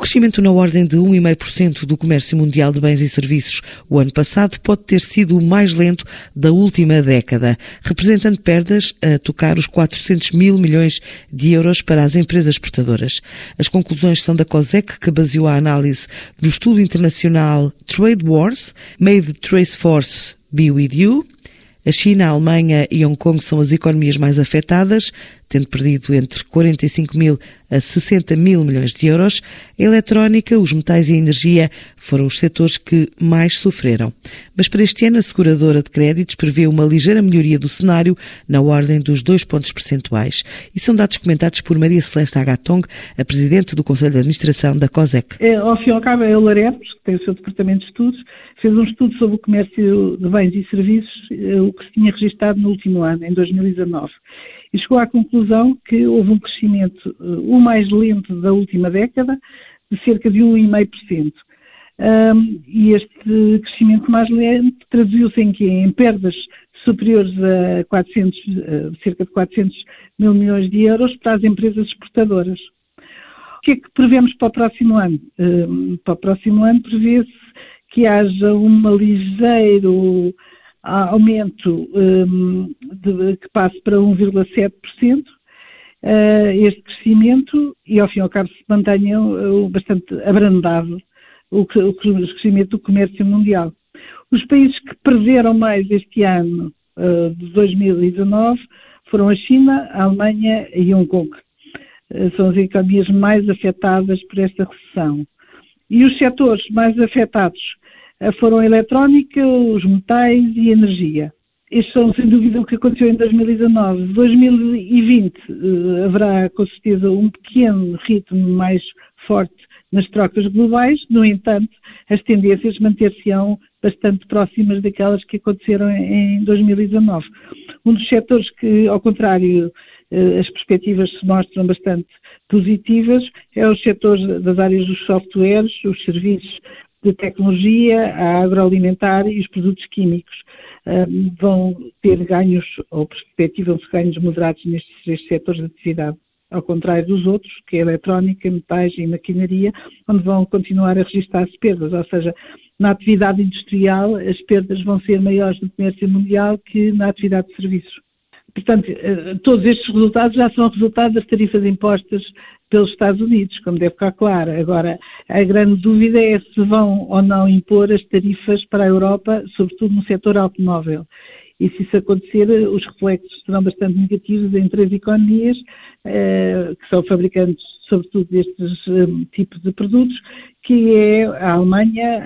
crescimento na ordem de 1,5% do comércio mundial de bens e serviços. O ano passado pode ter sido o mais lento da última década, representando perdas a tocar os 400 mil milhões de euros para as empresas exportadoras. As conclusões são da COSEC, que baseou a análise no estudo internacional Trade Wars, Made Trace Force Be With You, a China, a Alemanha e Hong Kong são as economias mais afetadas, tendo perdido entre 45 mil a 60 mil milhões de euros. A eletrónica, os metais e a energia foram os setores que mais sofreram. Mas para este ano, a seguradora de créditos prevê uma ligeira melhoria do cenário na ordem dos dois pontos percentuais. E são dados comentados por Maria Celeste Agatong, a presidente do Conselho de Administração da COSEC. É, ao fim e ao cabo, é o Larepes, que tem o seu departamento de estudos, fez um estudo sobre o comércio de bens e serviços, eh, o que se tinha registado no último ano, em 2019 e chegou à conclusão que houve um crescimento uh, o mais lento da última década, de cerca de 1,5%. Um, e este crescimento mais lento traduziu-se em em perdas superiores a 400, uh, cerca de 400 mil milhões de euros para as empresas exportadoras. O que é que prevemos para o próximo ano? Um, para o próximo ano prevê-se que haja uma ligeiro aumento um, de, que passe para 1,7%, uh, eh, este crescimento, e ao fim e ao cabo se mantenha uh, bastante abrandado o, o, crescimento do comércio mundial. Os países que perderam mais este ano uh, de 2019 foram a China, a Alemanha e Hong Kong. são as economias mais afetadas por esta recessão. E os setores mais afetados foram a eletrónica, os metais e a energia. Estes são, sem dúvida, o que aconteceu em 2019. 2020 uh, haverá, com certeza, um pequeno ritmo mais forte nas trocas globais, no entanto, as tendências manter-se-ão bastante próximas daquelas que aconteceram em 2019. Um dos setores que, ao contrário, uh, as perspectivas se mostram bastante positivas é os setores das áreas dos softwares, os serviços de tecnologia, a agroalimentar e os produtos químicos. Um, vão ter ganhos, ou perspectivam-se ganhos moderados nestes três setores de atividade, ao contrário dos outros, que é a eletrónica, metais e maquinaria, onde vão continuar a registrar-se perdas, ou seja, na atividade industrial as perdas vão ser maiores no comércio mundial que na atividade de serviços. Portanto, eh, todos estes resultados já são resultado das tarifas impostas pelos Estados Unidos, como deve ficar claro. Agora, a grande dúvida é se vão ou não impor as tarifas para a Europa, sobretudo no setor automóvel. E se isso acontecer, os reflexos serão bastante negativos em três economias, eh, que são fabricantes, sobretudo, destes eh, tipos de produtos, que é a Alemanha,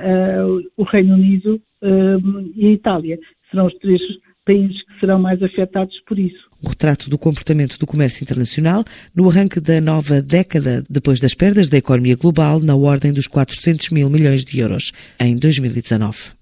o Reino Unido e a Itália. Serão os três países que serão mais afetados por isso. O retrato do comportamento do comércio internacional no arranque da nova década, depois das perdas da economia global na ordem dos 400 mil milhões de euros em 2019.